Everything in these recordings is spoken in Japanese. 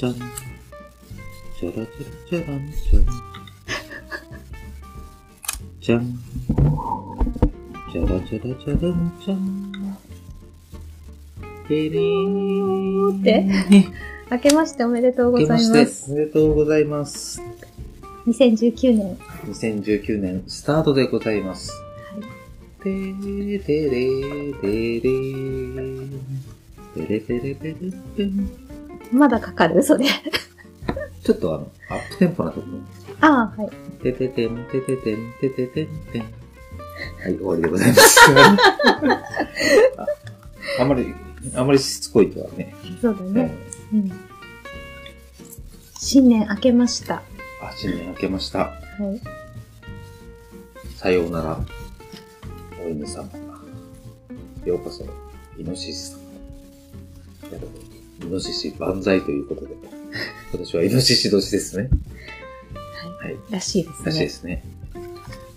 ちゃん。チャラチャラチャランちゃん。じゃん。チャラチャラチャランちゃん。てれー。って明けましておめでとうございま。明けますしておめでとうございます。2019年。2019年スタートでございます。てーてれーてれ。てれてれてれてん。まだかかる？それ。ちょっとあの、アップテンポなところ。ああ、はい。てててんてててんてててんてん。はい、終わりでございます。ああんまり、あんまりしつこいとはね。そうだね。うん。新年明けました。はあ、新年明けました。い。さようなら、お犬様。ようこそ、イノシシ様。イノシシ万歳ということで、私はイノシシ年ですね。はい。らしいですね。らしいですね。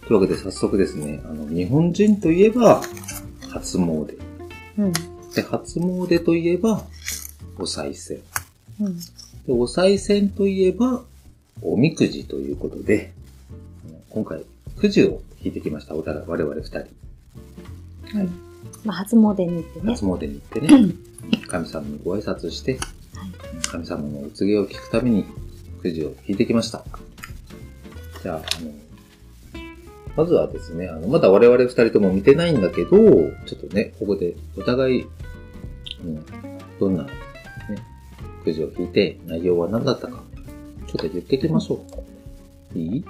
というわけで早速ですね、あの、日本人といえば、初詣。うん。で、初詣といえば、お賽銭。うん。で、お賽銭といえば、おみくじということで、今回、くじを引いてきました。お互い、我々二人。うん。まあ、初詣に行ってね。初詣に行ってね、神様にご挨拶して、神様のお告げを聞くために、くじを引いてきました。じゃあ、あの、まずはですね、あの、まだ我々二人とも見てないんだけど、ちょっとね、ここでお互い、うん、どんな、ね、くじを引いて、内容は何だったか、ちょっと言っていきましょう。いい？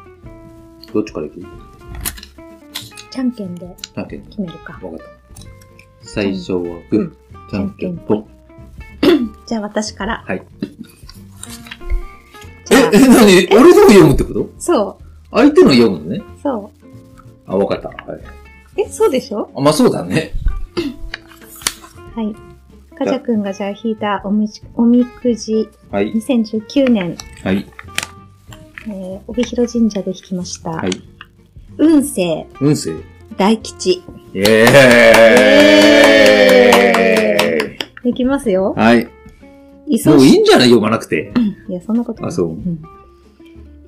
どっちから行く？じゃんけんでじゃんけん。決めるか。わかった。最初はグー、じゃんけんぽん。じゃあ私から。はい。え、、え、なに俺の読むってこと？そ相手の読むのね。う。そあ、わかった。はい。う。え、そうでしょ？あ、まあそうだね。はい。かじゃくんがじゃあ引いたおみちおみくじはい。2019年、はい。えー、帯広神社で引きました。はい。運勢運勢。大吉。イエーイいきますよ。はい。いもういいんじゃない？読まなくて。いや、そんなことない。あそうん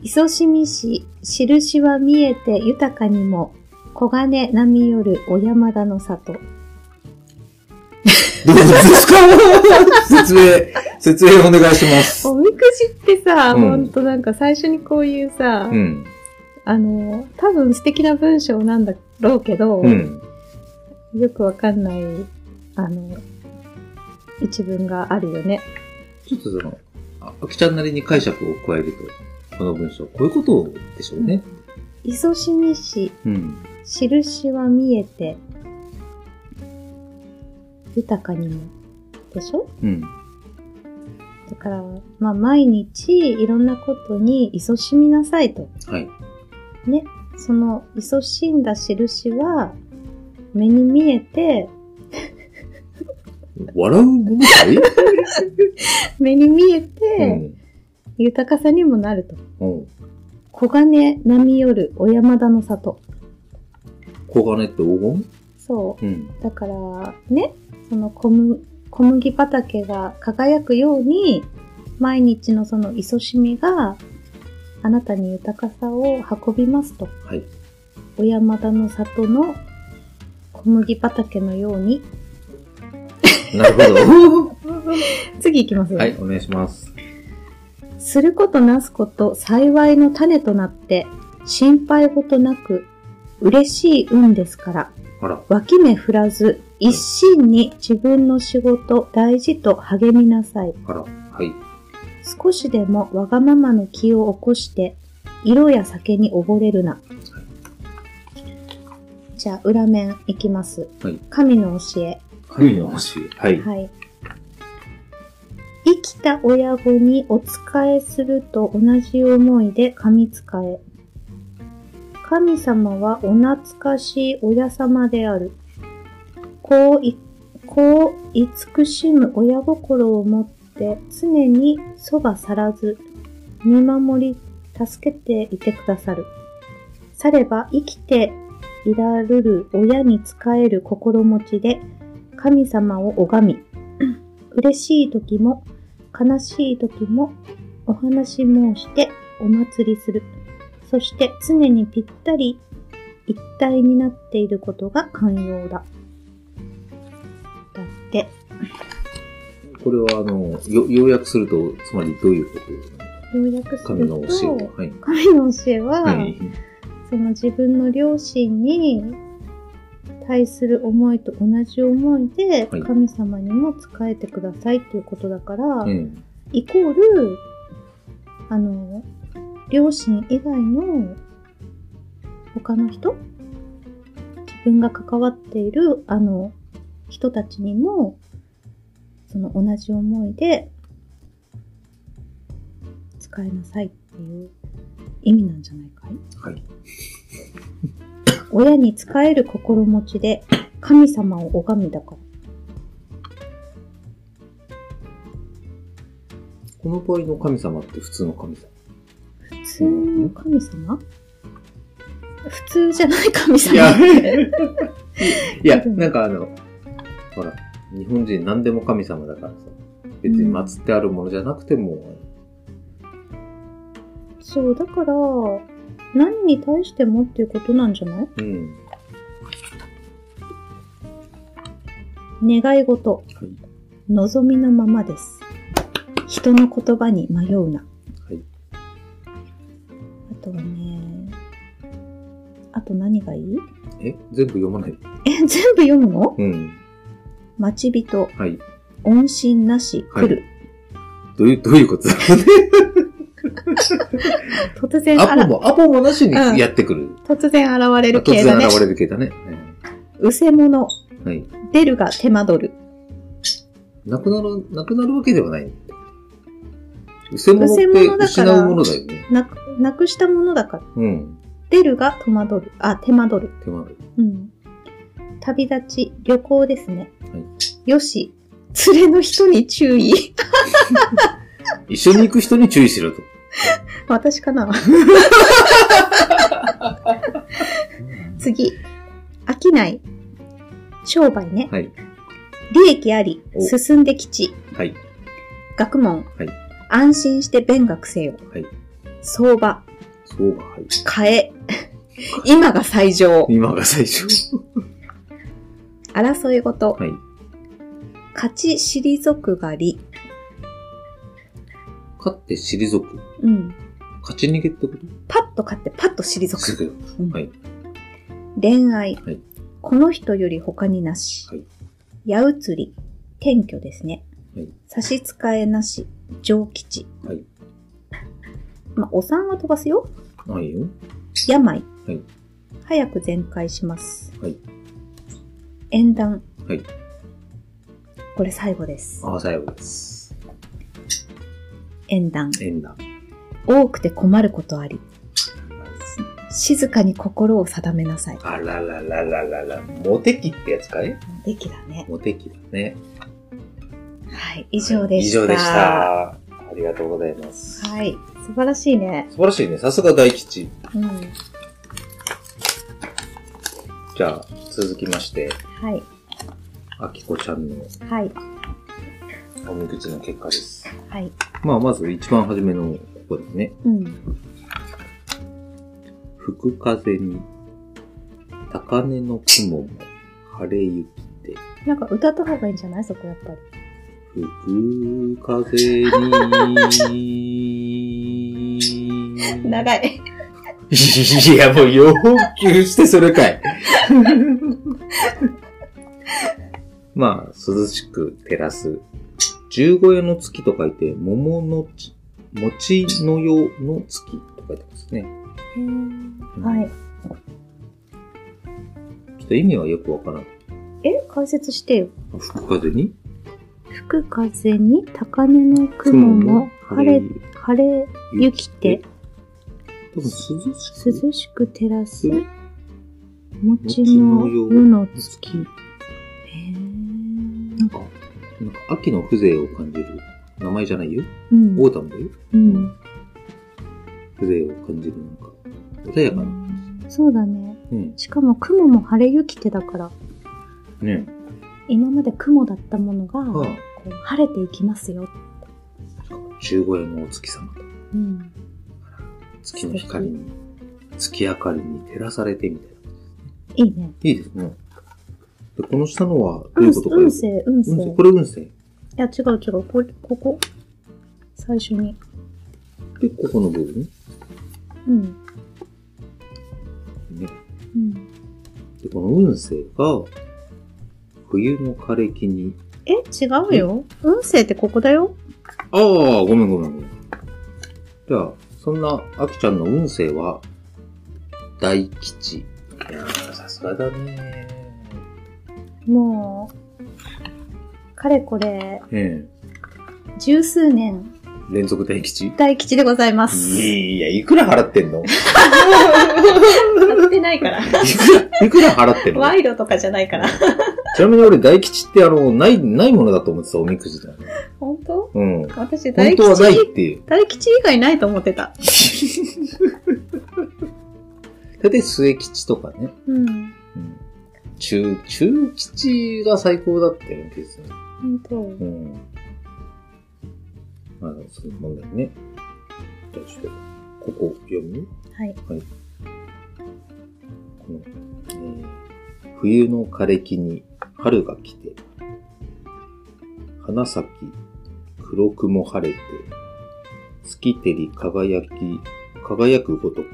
磯しみし、印は見えて豊かにも、黄金波よる小山田の里。どうですか？説明、説明お願いします。おみくじってさ、うんほんとなんか最初にこういうさ、うん。あの、多分素敵な文章なんだろうけど、うん。よくわかんない、あの、一文があるよね。ちょっとその、ああきちゃんなりに解釈を加えると、この文章、こういうことでしょうね。磯しみし、うん。印は見えて、豊かにも。でしょ？うん。だから、まあ、毎日いろんなことに勤しみなさいと。はい。ね。その、勤しんだ印は、目に見えて、笑うものかい目に見えうて、ん。豊かさにもなると。うん。黄金波よる小山田の里。黄金って黄金？そうん。う。だから、ね、その小麦小麦畑が輝くように、毎日のその勤しみが、あなたに豊かさを運びますと。はい。小山田の里の小麦畑のように。なるほど。次行きますよ。はい、お願いします。することなすこと幸いの種となって、心配事なく、嬉しい運ですから、あら。脇目振らず、一心に自分の仕事大事と励みなさい。あら。はい。少しでもわがままの気を起こして、色や酒に溺れるな。じゃあ、裏面いきます。はい神の教え。神の星。はい。はい。生きた親子にお仕えすると同じ思いで神仕え。神様はお懐かしい親様である。こうい、こう慈しむ親心を持って常にそば去らず、見守り、助けていてくださる。されば生きていらるる親に仕える心持ちで、神様を拝み、嬉しい時も悲しい時もお話申してお祭りする。そして常にぴったり一体になっていることが寛容だ。だって、これは、あの、よ、要約すると、つまりどういうこと？要約す神ると、の教え。はい。神の教えは、はい。その自分の両親に対する思いと同じ思いではい神様にも仕えてくださいっていうことだから、うん。イコール、あの、両親以外の他の人自分が関わっているあの人たちにもその同じ思いで使いなさいっていう意味なんじゃないかい？はい。親に仕える心持ちで神様を拝みだから。この場合の神様って普通の神様？普通の神様？普通じゃない神様いや。いや、なんかあの、ほら、日本人何でも神様だからさ、別に祀ってあるものじゃなくても、そう、だから、何に対してもっていうことなんじゃない？うん。願い事、はい。望みのままです。人の言葉に迷うな。はい。あとはね、あと何がいい？え？全部読まない？え、全部読むの？うん。待ち人、はい。音信なし、来る。どういう、どういうこと？だ 突然アポも、アポもなしにうんやってくる。突然現れる突系だね然現。れる系だね。うせ者、うんはい。出るが手間取る。なくなる、なくなるわけではない。うせ物っうせて失うものだよね。なく、なくしたものだから。うん。出るが戸惑る。あ、手間取る。手間だようん。旅立ち、旅行ですね。はい。よし、連れの人に注意。一緒に行く人に注意しろと。私かな？次。飽きない。商売ね。はい。利益あり、お進んで吉。はい。学問。はい安心して勉学せよ。はい。相場。そはい。買え。今が最上。今が最初。争い事。はい。勝ち退くが利。勝って退く。うん。勝ち逃げってこと？パッと勝ってパッと退く。く。うんはい。恋愛、はいこの人より他になし。はい矢移り、転居ですね。はい差し支えなし、上吉。はい。まあ、お産は飛ばすよ。ないよ。病、はい早く全開します。はい。縁談、はい。これ最後です。ああ、最後です。縁談。縁だ。多くて困ることあり。静かに心を定めなさい。あらららららら。モテ期ってやつかい？できだね。モテ期だね。はい、以上でした。以上でした。ありがとうございます。はい、素晴らしいね。素晴らしいね。さすが大吉。うん。じゃあ、続きまして、はい、あきこちゃんのはい、おみくじの結果です。はい。まあ、まず一番初めのここですね。うん。吹く風に、高根の雲も晴れ雪で、なんか歌った方がいいんじゃない？そこやっぱり。吹く風に、長い。いや、もう要求してそれかい。まあ、涼しく照らす。十五夜の月と書いて、桃のち、餅のよの月と書いてますね。はい。ちょっと意味はよくわからん。え？解説してよ。吹く風に？吹く風に高嶺の雲も晴れ、晴れゆきて多分涼しく。涼しく照らすうん望の夜の月。へーなんか、なんか秋の風情を感じる名前じゃないよ。うん。 autumn だよ。うん。風情を感じるなんか、穏やかな。そうだね。うん。しかも雲も晴れ雪てだから、ね今まで雲だったものが、あこう晴れていきますよ。十五夜のお月様とうん。月の光に、月明かりに照らされてみたいな。いいね。いいですね。で、この下のはどういうことか。運勢、運運勢。勢これ運勢。いや、違う違う。これ、ここ。最初に。で、ここの部分？うん。ね。うん。で、この運勢が、冬の枯れ木に、え、違うよ。運勢ってここだよ。ああ、ごめんごめんごめん。じゃあ、そんな、あきちゃんの運勢は、大吉。いやー、さすがだねもう、かれこれ、え十数年、え。連続大吉？大吉でございます。いや、いくら払ってんの？い買ってないから。くら、いくら払ってんの？賄賂とかじゃないから。ちなみに俺大吉ってあの、ない、ないものだと思ってた、おみくじだね。本当？うん。私大本当はないっ吉、ていう。大吉以外ないと思ってた。大体末吉とかね。うん。うん。中、中吉が最高だったような気がする。本当。うん。まあ、そういう問題ね。じゃあちょっと、ここ読むはい。この、えー冬の枯れ木に春が来て、花咲き、黒雲晴れて、月照り輝き、輝くごとく、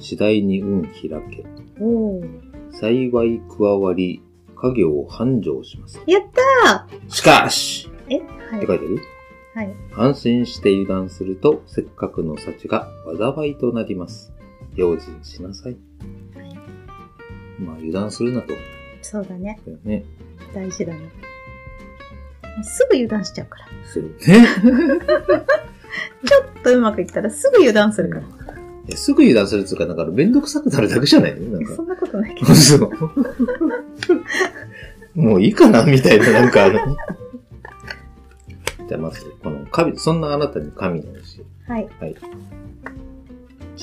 次第に運開け、おー。幸い加わり、家業を繁盛します。やったしかしーえ？はい。って書いてある？はい。安心して油断すると、せっかくの幸が災いとなります。用心しなさい。はい。まあ、油断するなと。そうだね。ね。大事だね。すぐ油断しちゃうから。する。ね。ちょっとうまくいったらすぐ油断するから。すぐ油断するっていうか、だからめんどくさくなるだけじゃない？のなんか そ。んなことないけど。そう。もういいかなみたいな、なんかあの。じゃあまず、この神、そんなあなたに神の教はい。え。はい。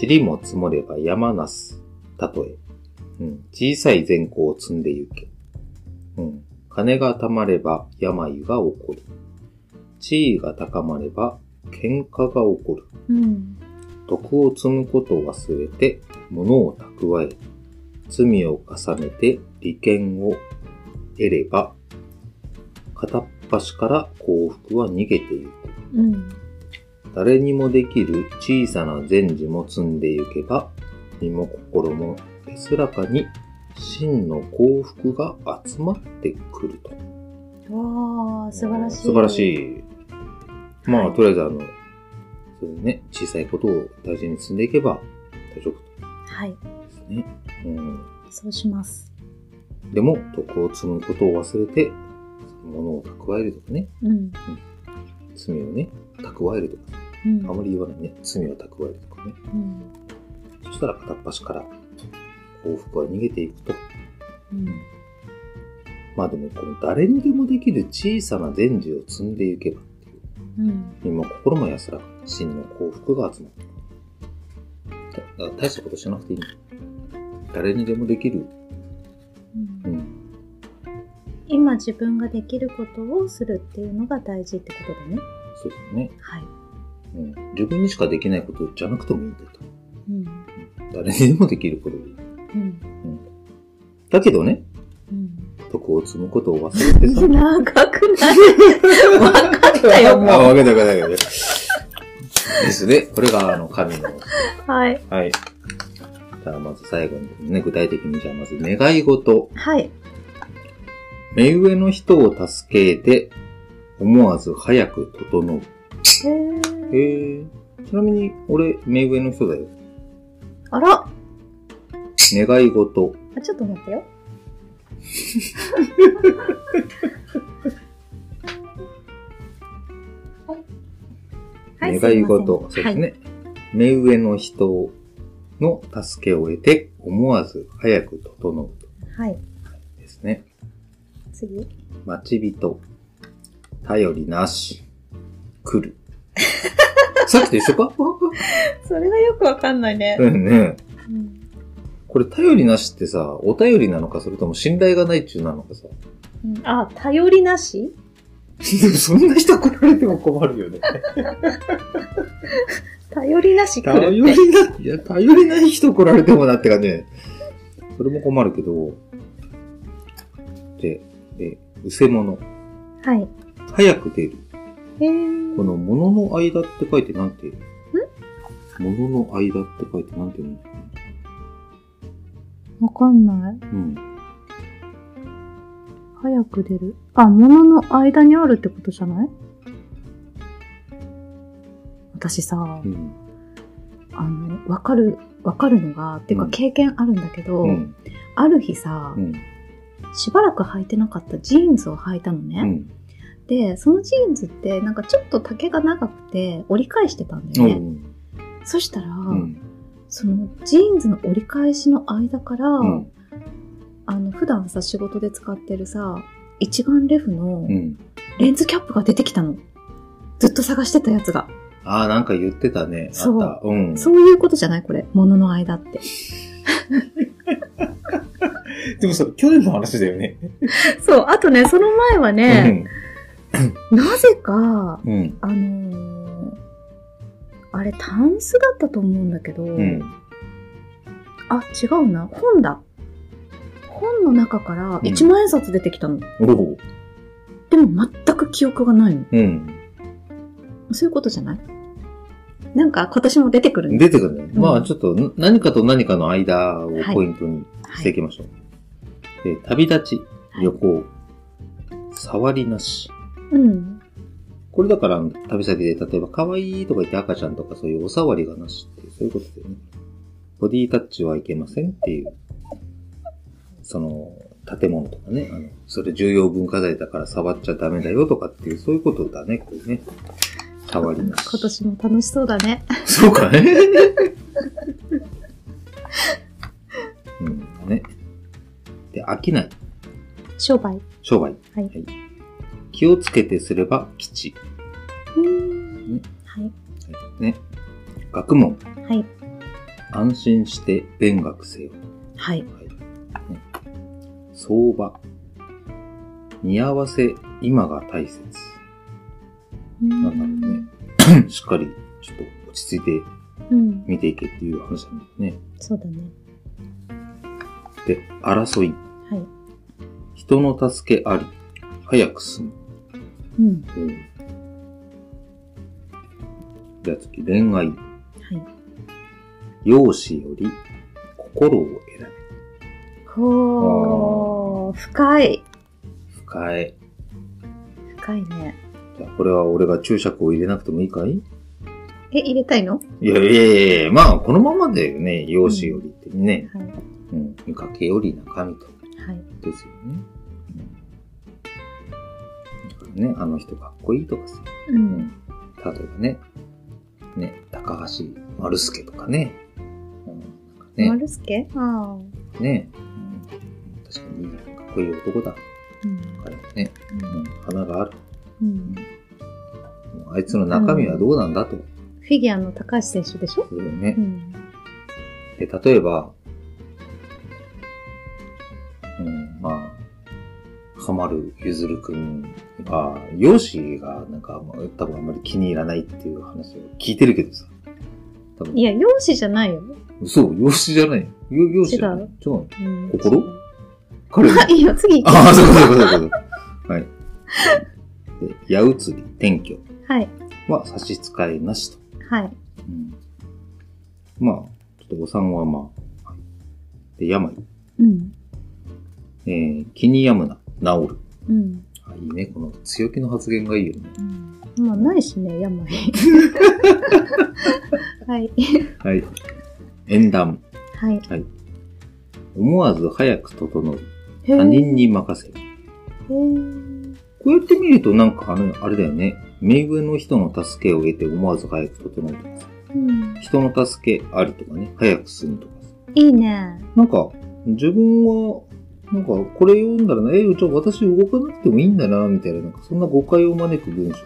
塵も積もれば山なす。たとえ。うん。小さい善行を積んでゆけ。うん。金が貯まれば病が起こる。地位が高まれば喧嘩が起こる。うん。徳を積むことを忘れて物を蓄え、罪を重ねて利権を得れば、片っ端から幸福は逃げてゆく。うん。誰にもできる小さな善事も積んでゆけば、身も心も安らかに真の幸福が集まってくると。わー、素晴らしい。素晴らしい。まあ、はいとりあえずあの、それね、小さいことを大事に積んでいけば大丈夫はい。ですね。うん。そうします。でも、徳を積むことを忘れて、物を蓄えるとかね、うん。罪をね、蓄えるとか、うん。あまり言わないね、罪を蓄えるとかね。うん。そしたら片っ端から幸福は逃げていくと。うん。まあでも、この誰にでもできる小さな善事を積んでいけばう、うん。身も心も安らかに真の幸福が集まってくる。大したことしなくていいの。誰にでもできる。うんうん。今自分ができることをするっていうのが大事ってことだね。そうですね。はい。うん。自分にしかできないことじゃなくてもいいんだと。うん。誰にでもできることでいい。うん。だけどね、うん。徳を積むことを忘れてさ。長くないわかったよ、あ、もわけだわけだわけだ。ですね。これが、あの、神の。う。はい。はい。じゃあ、まず最後にね、具体的に、じゃあ、まず願い事。はい。目上の人を助けて、思わず早く整う。へーへえ。ちなみに、俺、目上の人だよ。あら願い事。あ、ちょっと待ってよ。はい。願い事。そうですね。目上の人の助けを得て、思わず早く整うはい。はい。ですね。次。待ち人。頼りなし。来る。さっきと一緒か？それがよくわかんないね。うんね。うん。これ頼りなしってさ、お便りなのか、それとも信頼がないっちゅうなのかさ。うんあ、頼りなし？そんな人来られても困るよね。頼りなし来頼るって。りな、いや、頼りない人来られてもなってかね、それも困るけど、で、え、うせもの。はい。早く出る。へーこの物の間って書いてなんて、ん？物の間って書いてなんて言うんだろわかんない。うん。早く出る。あ、物の間にあるってことじゃない？私さう、ん。あの、わかる、わかるのが、っていうかうん経験あるんだけど、うん。ある日さう、ん。しばらく履いてなかったジーンズを履いたのね。うん。で、そのジーンズってなんかちょっと丈が長くて折り返してたんだうよね。ん。そしたら、うん。そのジーンズの折り返しの間から、うん。あの、普段さ、仕事で使ってるさ、一眼レフのうん。レンズキャップが出てきたの。ずっと探してたやつが。ああ、なんか言ってたね。あそうった。うん。そういうことじゃないこれ。物の間って。でもそれ、去年の話だよね。そう。あとね、その前はね、なぜか、うん。うん。あのーあれ、タンスだったと思うんだけど、うん。あ、違うな。本だ。本の中からうん一万円札出てきたの。おお。でも全く記憶がないの。うん。そういうことじゃない？なんか今年も出てくるん出てくるね。うんまあ、ちょっと、ん何かと何かの間をポイントにしていきましょう。で旅立ち、旅行、触りなし。うん。これだから、旅先で、例えば、可愛いとか言って赤ちゃんとかそういうお触りがなしっていう、そういうことだよね。ボディタッチはいけませんっていう、その、建物とかね、あの、それ重要文化財だから触っちゃダメだよとかっていう、そういうことだね、これね。触りなし。今年も楽しそうだね。そうかね。うん、ね。で、飽きない。商売。商売。はい気をつけてすれば吉。ねはい。ね。学問。はい。安心して勉学せよ。はい。はい。ね、相場。似合わせ、今が大切。ななんだろうね。しっかり、ちょっと落ち着いてうん。見ていけっていう話なんだよね。そうだね。で、争い。はい。人の助けあり。早く進む。うん。うん。じゃあ次、恋愛。はい。容姿より心を選ほー、深い。ぶ。深い。深いね。じゃあ、これは俺が注釈を入れなくてもいいかい？え、入れたいの？いやいやいやいや、まあ、このままだよね。容姿よりってね。はい。うん。見かけより中身と。はい。ですよね。ね、あの人かっこいいとかさ。う。うんん。例えばね、ね、高橋丸助とかね。うん、なんかね、丸助？ああ。ね、うん、確かにかっこいい男だ。うん。彼もね、うん、花がある。うん。あいつの中身はどうなんだと。フィギュアの高橋選手でしょ？そうよねう。ん。で、例えば、うん、まあ、かまるゆずるくんが、容姿がなんか、まあ多分あんまり気に入らないっていう話を聞いてるけどさ。多分いや、容姿じゃないよ。そう、容姿じゃないよ。よ容姿じゃない。違うの？うん。心？彼のあ、いいよ、次行ああ、そうかそうかそうかそうか。はい。で、矢移り、転居はい。は差し支えなしと。はい。うん、まあ、ちょっとお産はまあ、はいで、病。うん。えー、気に病むな、治る。うん。あいいね。この強気の発言がいいよね。うん。まあ、ないしね、病。はい。はい。縁談。はい。思わず早く整う。他人に任せる。こうやって見るとなんかあれ、あれだよね。目上の人の助けを得て思わず早く整うとかさ。うん。人の助けありとかね。早く進むとかさ。いいね。なんか、自分は、なんか、これ読んだらね、え、じゃあ私動かなくてもいいんだな、みたいな、なんかそんな誤解を招く文章。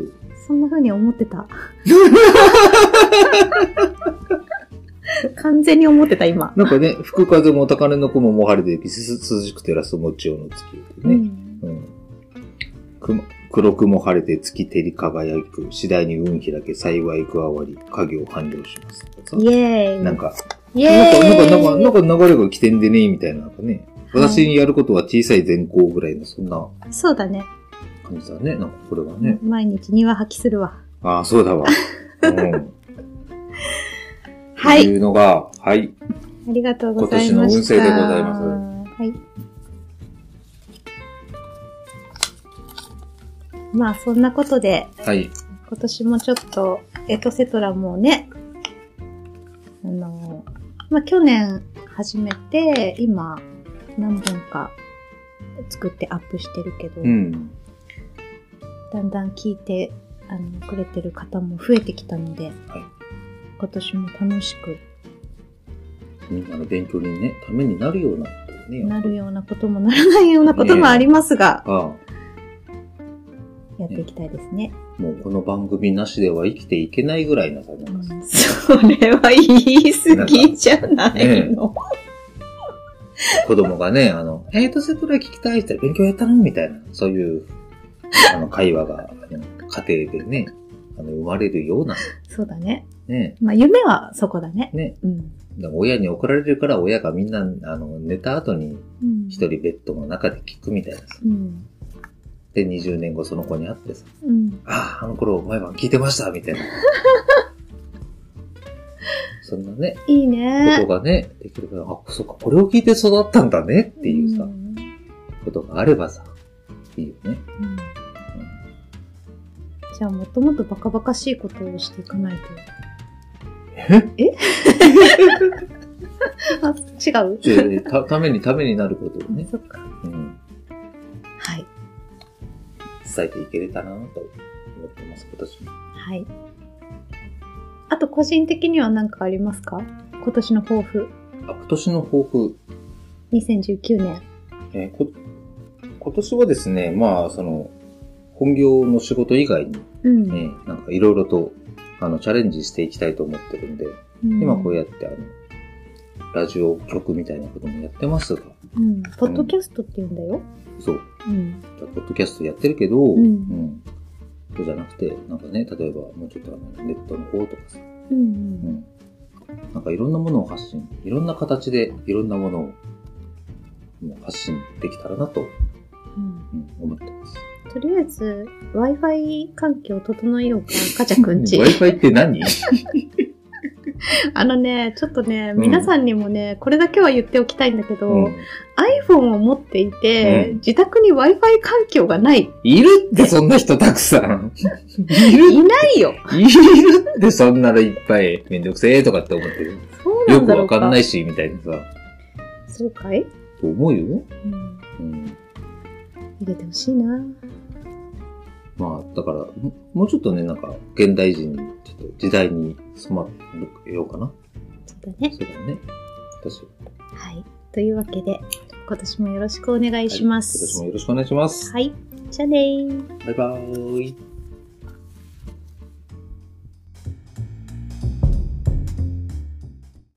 そんな風に思ってた。完全に思ってた、今。なんかね、吹く風も高嶺の雲も晴れてき、す涼しく照らす餅をの月でね。うん。うん。雲黒雲晴れて月照り輝く、次第に運開け、幸い加わり、家業完了します。イエーイ。なんか、イなんか、エーイ。なんか、なんか、なんか流れが来てんでね、みたいな、なんかね。私にやることは小さい善行ぐらいの、そんなそうだね。感じだね。なんか、これはね。毎日庭吐きするわ。ああ、そうだわ。うん。はい。というのが、はい。ありがとうございました。今年の運勢でございますはい。まあ、そんなことで、はい。今年もちょっと、エトセトラもね、あの、まあ、去年始めて、今、何本か作ってアップしてるけど、うん。だんだん聞いて、あの、くれてる方も増えてきたので、はい今年も楽しくみんなの勉強にね、ためになるようなことをね。なるようなこともならないようなこともありますが、あやっていきたいですね。あ、もうこの番組なしでは生きていけないぐらいなさ、なんかうんそれは言い過ぎじゃないの。子供がね、あの、えーと、セトラ聞きたいって言ったら勉強やったのみたいな、そういう、あの、会話が、家庭でね、あの、生まれるような、そうだね。ね、まあ、夢はそこだね。ね、うん。親に怒られるから親がみんな、あの、寝た後にうん。一人ベッドの中で聞くみたいなさ。うん。で、20年後その子に会ってさ、うん。ああ、あの頃毎晩聞いてましたみたいな。そんなね、いいこねと。がね、できるから、あ、そっか、これを聞いて育ったんだねっていうさ、んことがあればさ、いいよね。うんじゃあ、もっともっとバカバカしいことをしていかないと。え？あ、違う？でたためにためになることをね、そっか。うん、はい。伝えていけれたなと思ってます、今年も。はい。あと、個人的には何かありますか？今年の抱負。あ、今年の抱負、2019年。えーこ今年はですね、まあ、その、本業の仕事以外にうん。ね、なんかいろいろと、あの、チャレンジしていきたいと思ってるんで、うん今こうやってあの、ラジオ局みたいなこともやってますが、うん。ポッドキャストって言うんだよ。そう、うん。ポッドキャストやってるけど、んうんそうじゃなくて、なんかね、例えばもうちょっとあの、ネットの方とかさ、うん。うん。なんかいろんなものを発信、いろんな形でいろんなものをもう発信できたらなと、うん。うん、思ってます。とりあえず、Wi-Fi 環境を整えようか、かちゃくんち。Wi-Fi って何？あのね、ちょっとね、うん皆さんにもね、これだけは言っておきたいんだけど、うん iPhone を持っていて、うん自宅に Wi-Fi 環境がない。いるってそんな人たくさん。いるいないよ。いるってそんなのいっぱいめんどくせえとかって思ってる。そうなよくんだろうか。わかんないし、みたいなさ。そうかい、と思うよ。うん、うん。入れてほしいな。まあ、だから、ももうちょっとね、なんか、現代人に、ちょっと時代に染まるようかな。そうだね。そうだね。私、はい。というわけで、今年もよろしくお願いします。今年もよろしくお願いします。はい。じゃあねー。バイバーイ。